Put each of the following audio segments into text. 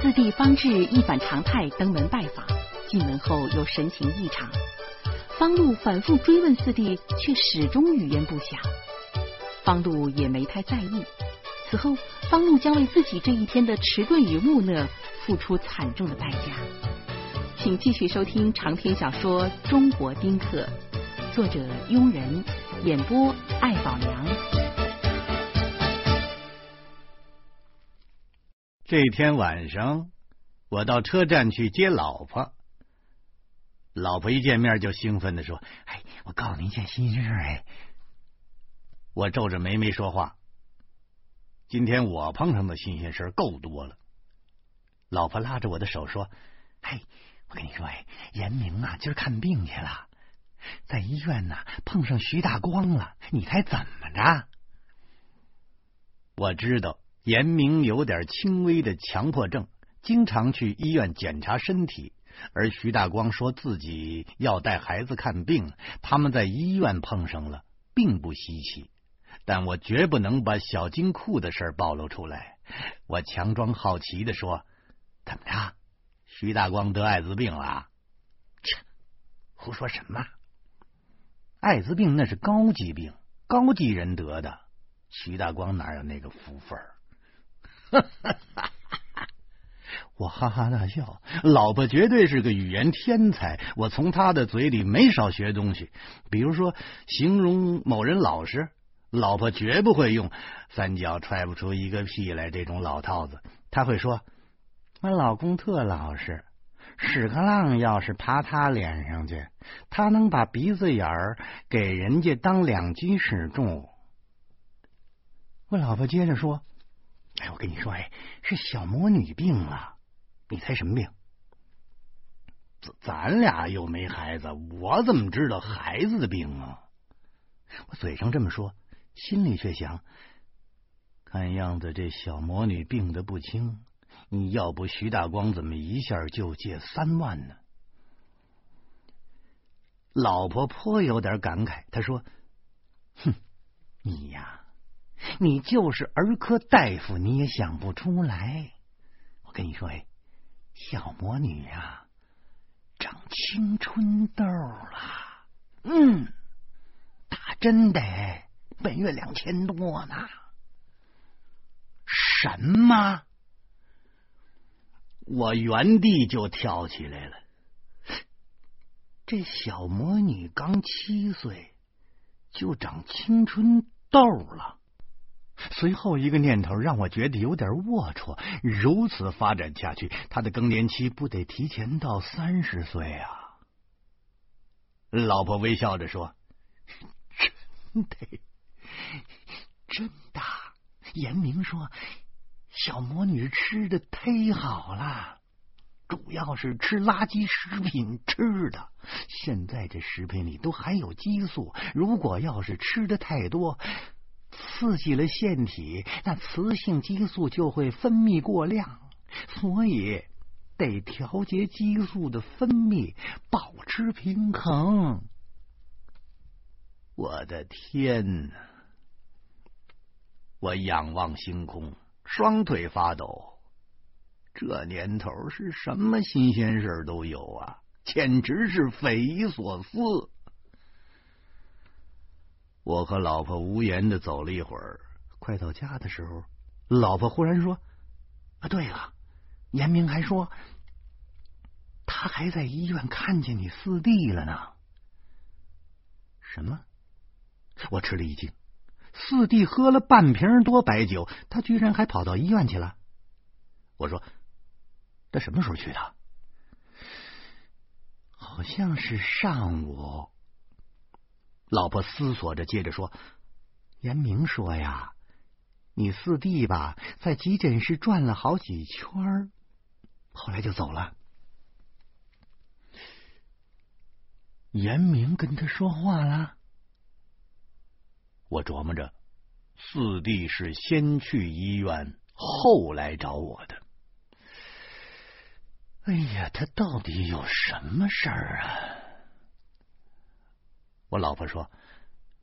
四弟方志一反常态登门拜访，进门后又神情异常。方路反复追问四弟，却始终语焉不详。方路也没太在意。此后，方路将为自己这一天的迟钝与木讷付出惨重的代价。请继续收听长篇小说《中国丁克》，作者庸人，演播艾宝良。这天晚上，我到车站去接老婆。老婆一见面就兴奋的说：“哎，我告诉你一件新鲜事哎！”我皱着眉没说话。今天我碰上的新鲜事够多了。老婆拉着我的手说：“哎，我跟你说哎，严明啊，今儿看病去了，在医院呢碰上徐大光了，你猜怎么着？”我知道。严明有点轻微的强迫症，经常去医院检查身体。而徐大光说自己要带孩子看病，他们在医院碰上了，并不稀奇。但我绝不能把小金库的事暴露出来。我强装好奇的说：“怎么着？徐大光得艾滋病了？”切，胡说什么？艾滋病那是高级病，高级人得的。徐大光哪有那个福分？哈哈哈！哈哈哈我哈哈大笑。老婆绝对是个语言天才，我从她的嘴里没少学东西。比如说，形容某人老实，老婆绝不会用“三脚踹不出一个屁来”这种老套子。她会说：“我老公特老实，屎壳郎要是爬他脸上去，他能把鼻子眼儿给人家当两斤屎重。”我老婆接着说。跟你说，哎，是小魔女病了。你猜什么病？咱咱俩又没孩子，我怎么知道孩子的病啊？我嘴上这么说，心里却想：看样子这小魔女病得不轻。你要不徐大光怎么一下就借三万呢？老婆颇有点感慨，她说：“哼，你呀。”你就是儿科大夫，你也想不出来。我跟你说，哎，小魔女呀，长青春痘了。嗯，打针得本月两千多呢。什么？我原地就跳起来了。这小魔女刚七岁，就长青春痘了。随后一个念头让我觉得有点龌龊。如此发展下去，他的更年期不得提前到三十岁啊？老婆微笑着说：“真的，真的。”严明说：“小魔女吃的忒好了，主要是吃垃圾食品吃的。现在这食品里都含有激素，如果要是吃的太多。”刺激了腺体，那雌性激素就会分泌过量，所以得调节激素的分泌，保持平衡。我的天哪！我仰望星空，双腿发抖。这年头是什么新鲜事都有啊，简直是匪夷所思。我和老婆无言的走了一会儿，快到家的时候，老婆忽然说：“啊，对了，严明还说他还在医院看见你四弟了呢。”什么？我吃了一惊。四弟喝了半瓶多白酒，他居然还跑到医院去了。我说：“他什么时候去的？”好像是上午。老婆思索着，接着说：“严明说呀，你四弟吧，在急诊室转了好几圈，后来就走了。严明跟他说话了。我琢磨着，四弟是先去医院，后来找我的。哎呀，他到底有什么事儿啊？”我老婆说：“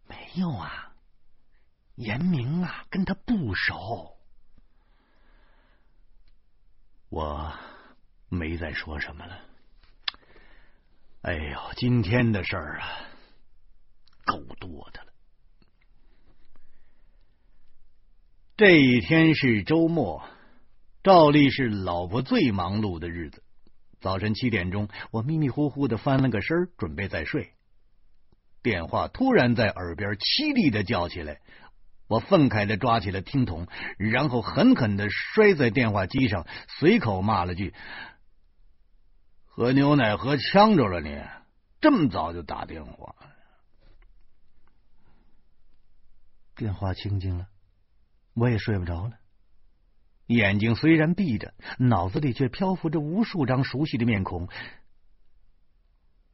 没有啊，严明啊，跟他不熟。”我没再说什么了。哎呦，今天的事儿啊，够多的了。这一天是周末，照例是老婆最忙碌的日子。早晨七点钟，我迷迷糊糊的翻了个身，准备再睡。电话突然在耳边凄厉的叫起来，我愤慨的抓起了听筒，然后狠狠的摔在电话机上，随口骂了句：“喝牛奶喝呛着了你，这么早就打电话。”电话清静了。我也睡不着了，眼睛虽然闭着，脑子里却漂浮着无数张熟悉的面孔。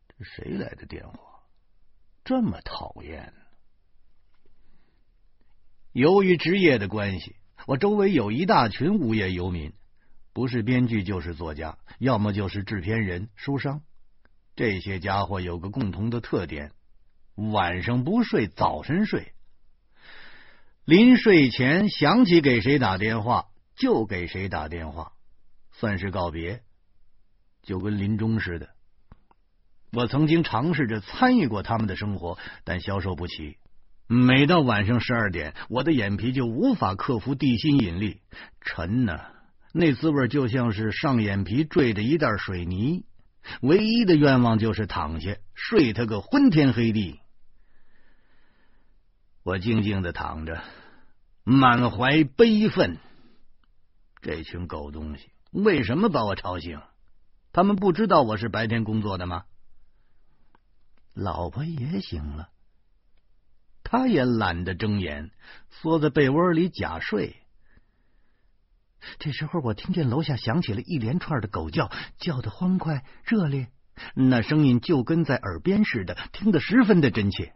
这谁来的电话？这么讨厌！由于职业的关系，我周围有一大群无业游民，不是编剧就是作家，要么就是制片人、书商。这些家伙有个共同的特点：晚上不睡，早晨睡。临睡前想起给谁打电话就给谁打电话，算是告别，就跟临终似的。我曾经尝试着参与过他们的生活，但消受不起。每到晚上十二点，我的眼皮就无法克服地心引力，沉呢，那滋味就像是上眼皮坠着一袋水泥。唯一的愿望就是躺下睡他个昏天黑地。我静静的躺着。满怀悲愤，这群狗东西为什么把我吵醒？他们不知道我是白天工作的吗？老婆也醒了，他也懒得睁眼，缩在被窝里假睡。这时候，我听见楼下响起了一连串的狗叫，叫的欢快热烈，那声音就跟在耳边似的，听得十分的真切。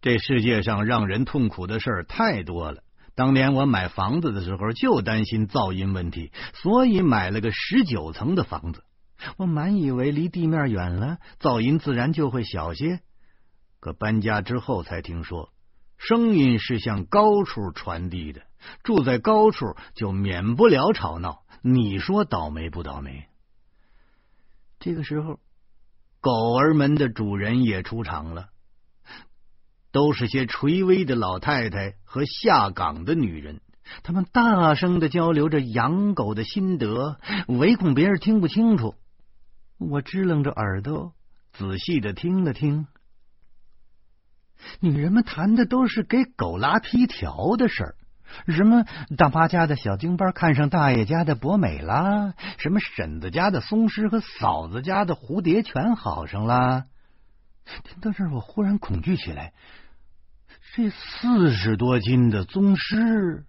这世界上让人痛苦的事儿太多了。当年我买房子的时候就担心噪音问题，所以买了个十九层的房子。我满以为离地面远了，噪音自然就会小些。可搬家之后才听说，声音是向高处传递的，住在高处就免不了吵闹。你说倒霉不倒霉？这个时候，狗儿们的主人也出场了。都是些垂危的老太太和下岗的女人，他们大声的交流着养狗的心得，唯恐别人听不清楚。我支棱着耳朵，仔细的听了听。女人们谈的都是给狗拉皮条的事儿，什么大妈家的小京巴看上大爷家的博美啦，什么婶子家的松狮和嫂子家的蝴蝶全好上了。听到这儿，我忽然恐惧起来。这四十多斤的宗师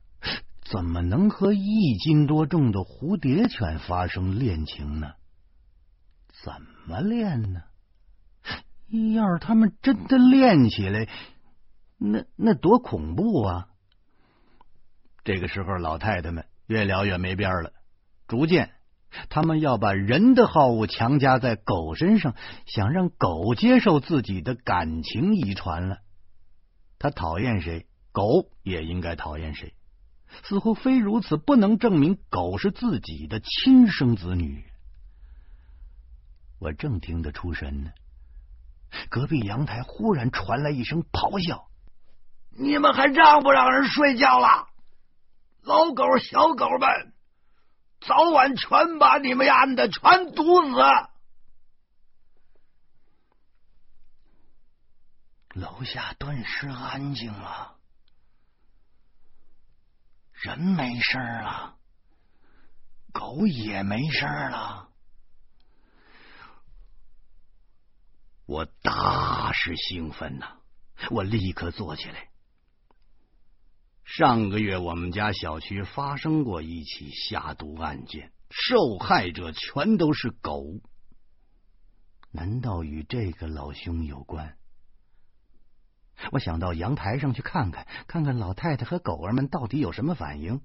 怎么能和一斤多重的蝴蝶犬发生恋情呢？怎么练呢？要是他们真的练起来，那那多恐怖啊！这个时候，老太太们越聊越没边了，逐渐，他们要把人的好恶强加在狗身上，想让狗接受自己的感情遗传了。他讨厌谁，狗也应该讨厌谁。似乎非如此不能证明狗是自己的亲生子女。我正听得出神呢，隔壁阳台忽然传来一声咆哮：“你们还让不让人睡觉了？老狗、小狗们，早晚全把你们丫的全毒死！”楼下顿时安静了，人没事了，狗也没事了。我大是兴奋呐！我立刻坐起来。上个月我们家小区发生过一起下毒案件，受害者全都是狗。难道与这个老兄有关？我想到阳台上去看看，看看老太太和狗儿们到底有什么反应，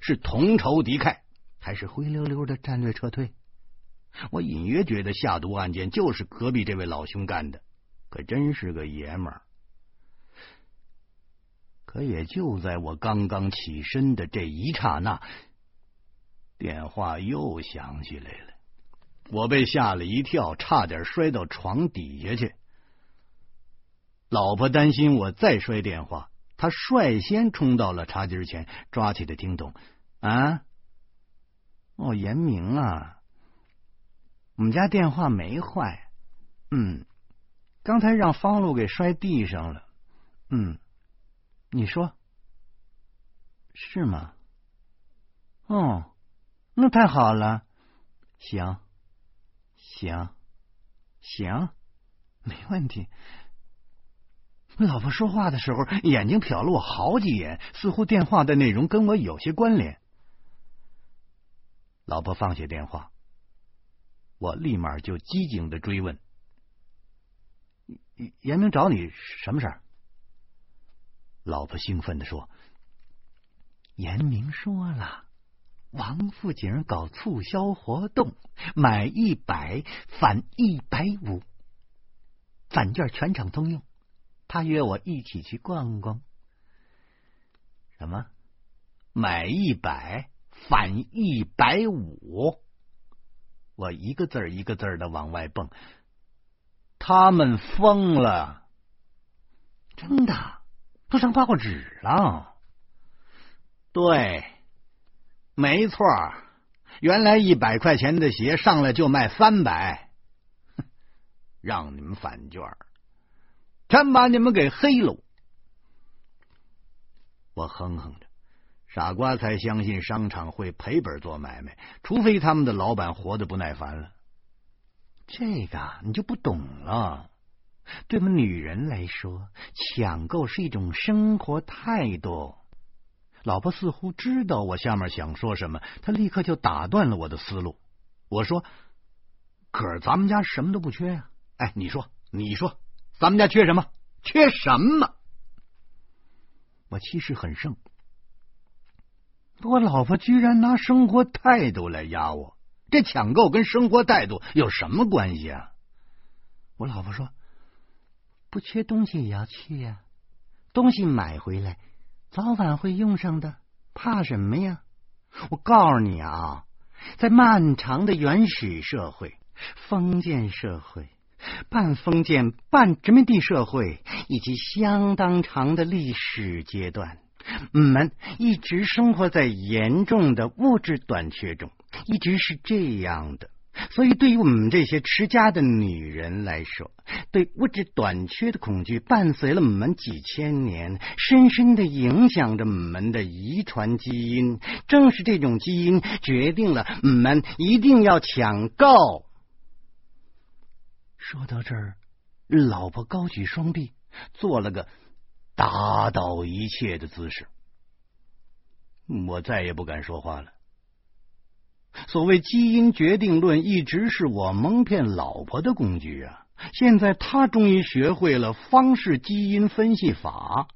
是同仇敌忾，还是灰溜溜的战略撤退？我隐约觉得下毒案件就是隔壁这位老兄干的，可真是个爷们儿。可也就在我刚刚起身的这一刹那，电话又响起来了，我被吓了一跳，差点摔到床底下去。老婆担心我再摔电话，她率先冲到了茶几前，抓起的听筒。啊，哦，严明啊，我们家电话没坏，嗯，刚才让方路给摔地上了，嗯，你说是吗？哦，那太好了，行，行，行，没问题。老婆说话的时候，眼睛瞟了我好几眼，似乎电话的内容跟我有些关联。老婆放下电话，我立马就机警的追问：“严明找你什么事儿？”老婆兴奋的说：“严明说了，王府井搞促销活动，买一百返一百五，返券全场通用。”他约我一起去逛逛。什么？买一百返一百五？我一个字儿一个字儿的往外蹦。他们疯了！真的，都上报纸了。对，没错。原来一百块钱的鞋上来就卖三百，让你们返券。真把你们给黑了！我哼哼着，傻瓜才相信商场会赔本做买卖，除非他们的老板活得不耐烦了。这个你就不懂了。对我们女人来说，抢购是一种生活态度。老婆似乎知道我下面想说什么，她立刻就打断了我的思路。我说：“可是咱们家什么都不缺呀！哎，你说，你说。”咱们家缺什么？缺什么？我气势很盛，我老婆居然拿生活态度来压我，这抢购跟生活态度有什么关系啊？我老婆说：“不缺东西也要去呀，东西买回来早晚会用上的，怕什么呀？”我告诉你啊，在漫长的原始社会、封建社会。半封建半殖民地社会以及相当长的历史阶段，我们一直生活在严重的物质短缺中，一直是这样的。所以，对于我们这些持家的女人来说，对物质短缺的恐惧伴随了我们几千年，深深的影响着我们的遗传基因。正是这种基因决定了我们一定要抢购。说到这儿，老婆高举双臂，做了个打倒一切的姿势。我再也不敢说话了。所谓基因决定论，一直是我蒙骗老婆的工具啊！现在她终于学会了方式基因分析法。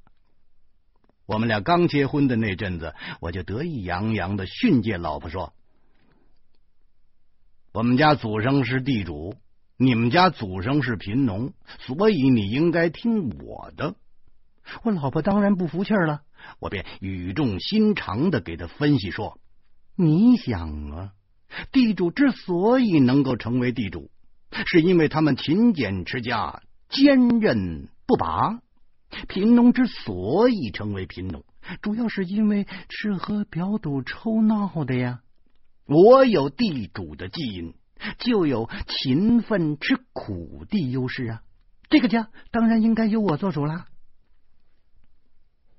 我们俩刚结婚的那阵子，我就得意洋洋的训诫老婆说：“我们家祖上是地主。”你们家祖上是贫农，所以你应该听我的。我老婆当然不服气了，我便语重心长的给她分析说：“你想啊，地主之所以能够成为地主，是因为他们勤俭持家、坚韧不拔；贫农之所以成为贫农，主要是因为吃喝嫖赌抽闹的呀。我有地主的基因。”就有勤奋吃苦的优势啊！这个家当然应该由我做主啦。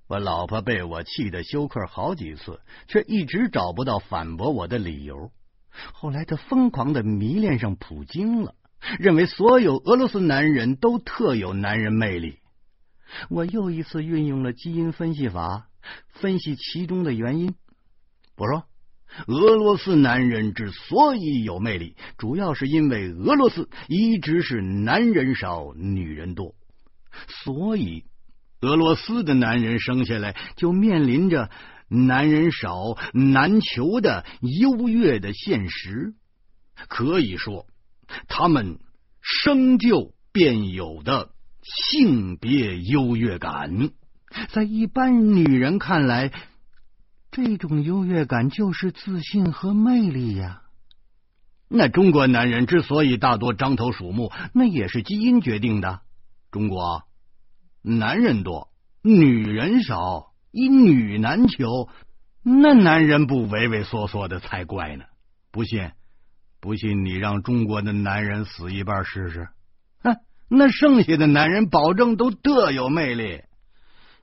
我老婆被我气得休克好几次，却一直找不到反驳我的理由。后来，她疯狂的迷恋上普京了，认为所有俄罗斯男人都特有男人魅力。我又一次运用了基因分析法，分析其中的原因。我说。俄罗斯男人之所以有魅力，主要是因为俄罗斯一直是男人少、女人多，所以俄罗斯的男人生下来就面临着男人少、难求的优越的现实。可以说，他们生就便有的性别优越感，在一般女人看来。这种优越感就是自信和魅力呀。那中国男人之所以大多獐头鼠目，那也是基因决定的。中国男人多，女人少，一女难求，那男人不畏畏缩缩的才怪呢。不信，不信你让中国的男人死一半试试。哼，那剩下的男人保证都特有魅力。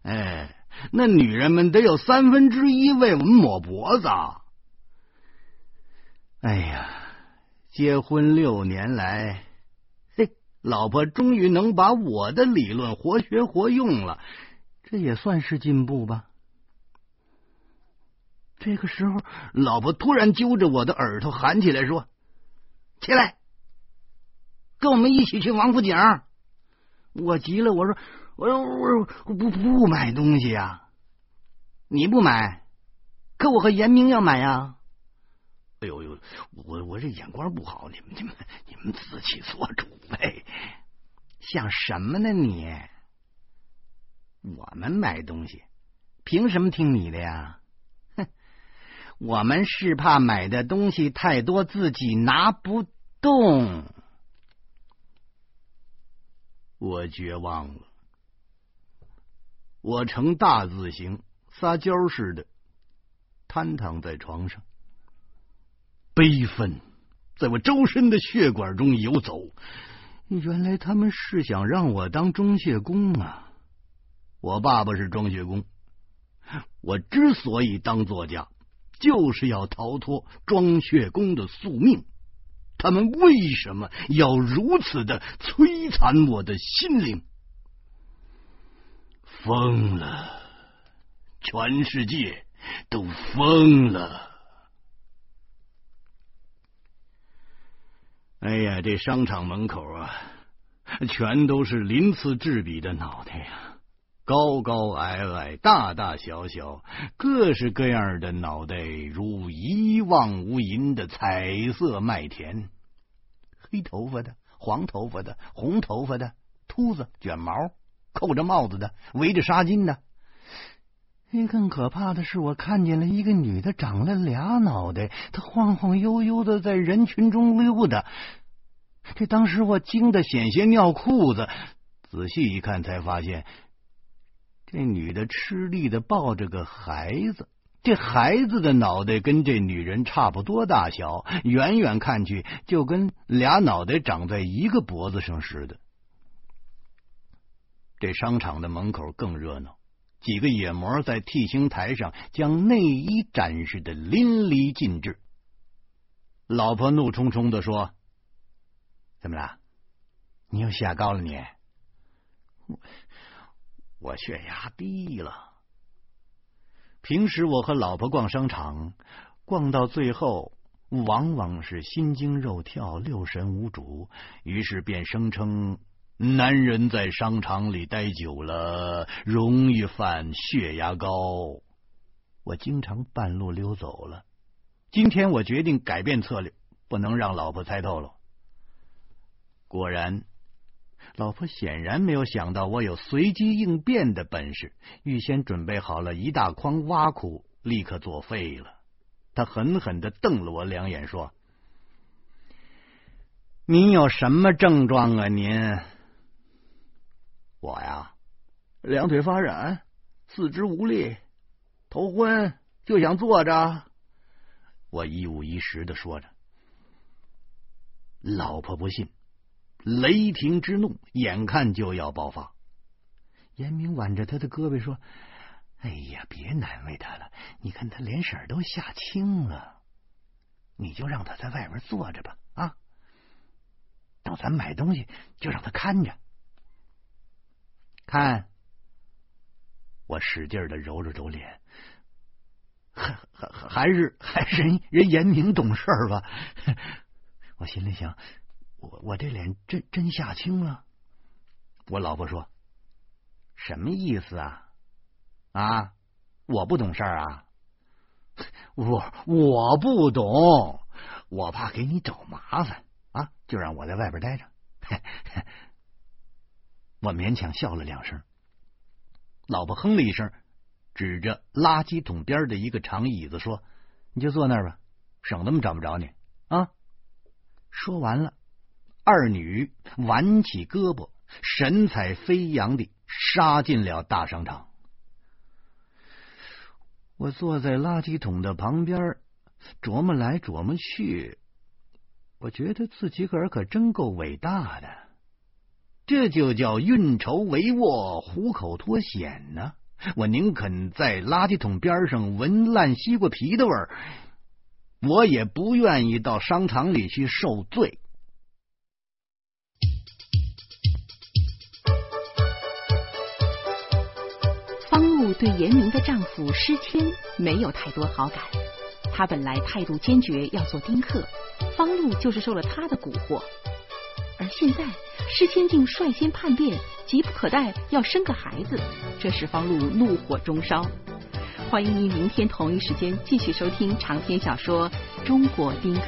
哎，那女人们得有三分之一为我们抹脖子。哎呀！结婚六年来，老婆终于能把我的理论活学活用了，这也算是进步吧。这个时候，老婆突然揪着我的耳朵喊起来说：“起来，跟我们一起去王府井。”我急了，我说：“我说，我说，不不买东西呀！你不买，可我和严明要买呀。”哎呦呦，我我这眼光不好，你们你们你们自己做主呗。想什么呢你？我们买东西，凭什么听你的呀？哼，我们是怕买的东西太多，自己拿不动。我绝望了，我呈大字形撒娇似的瘫躺在床上。悲愤在我周身的血管中游走。原来他们是想让我当装卸工啊！我爸爸是装卸工，我之所以当作家，就是要逃脱装卸工的宿命。他们为什么要如此的摧残我的心灵？疯了！全世界都疯了！哎呀，这商场门口啊，全都是鳞次栉比的脑袋呀，高高矮矮，大大小小，各式各样的脑袋，如一望无垠的彩色麦田。黑头发的，黄头发的，红头发的，秃子、卷毛、扣着帽子的，围着纱巾的。更可怕的是，我看见了一个女的，长了俩脑袋，她晃晃悠悠的在人群中溜达。这当时我惊得险些尿裤子，仔细一看才发现，这女的吃力的抱着个孩子，这孩子的脑袋跟这女人差不多大小，远远看去就跟俩脑袋长在一个脖子上似的。这商场的门口更热闹。几个野模在替星台上将内衣展示的淋漓尽致。老婆怒冲冲的说：“怎么了？你又下高了？你？我我血压低了。平时我和老婆逛商场，逛到最后，往往是心惊肉跳、六神无主，于是便声称。”男人在商场里待久了，容易犯血压高。我经常半路溜走了。今天我决定改变策略，不能让老婆猜透了。果然，老婆显然没有想到我有随机应变的本事，预先准备好了一大筐挖苦，立刻作废了。他狠狠的瞪了我两眼，说：“您有什么症状啊？您？”我呀，两腿发软，四肢无力，头昏，就想坐着。我一五一十的说着。老婆不信，雷霆之怒眼看就要爆发。严明挽着他的胳膊说：“哎呀，别难为他了，你看他脸色都吓青了，你就让他在外边坐着吧。啊，到咱买东西就让他看着。”看，我使劲的揉了揉脸，还还还是 还是人人严明懂事吧？我心里想，我我这脸真真吓青了。我老婆说：“什么意思啊？啊，我不懂事啊？我我不懂，我怕给你找麻烦啊，就让我在外边待着。”我勉强笑了两声，老婆哼了一声，指着垃圾桶边的一个长椅子说：“你就坐那儿吧，省得我们找不着你啊。”说完了，二女挽起胳膊，神采飞扬地杀进了大商场。我坐在垃圾桶的旁边，琢磨来琢磨去，我觉得自己个儿可真够伟大的。这就叫运筹帷幄，虎口脱险呢。我宁肯在垃圾桶边上闻烂西瓜皮的味儿，我也不愿意到商场里去受罪。方露对严明的丈夫施谦没有太多好感，他本来态度坚决要做丁克，方露就是受了他的蛊惑，而现在。施千竟率先叛变，急不可待要生个孩子，这使方露怒火中烧。欢迎您明天同一时间继续收听长篇小说《中国丁克》。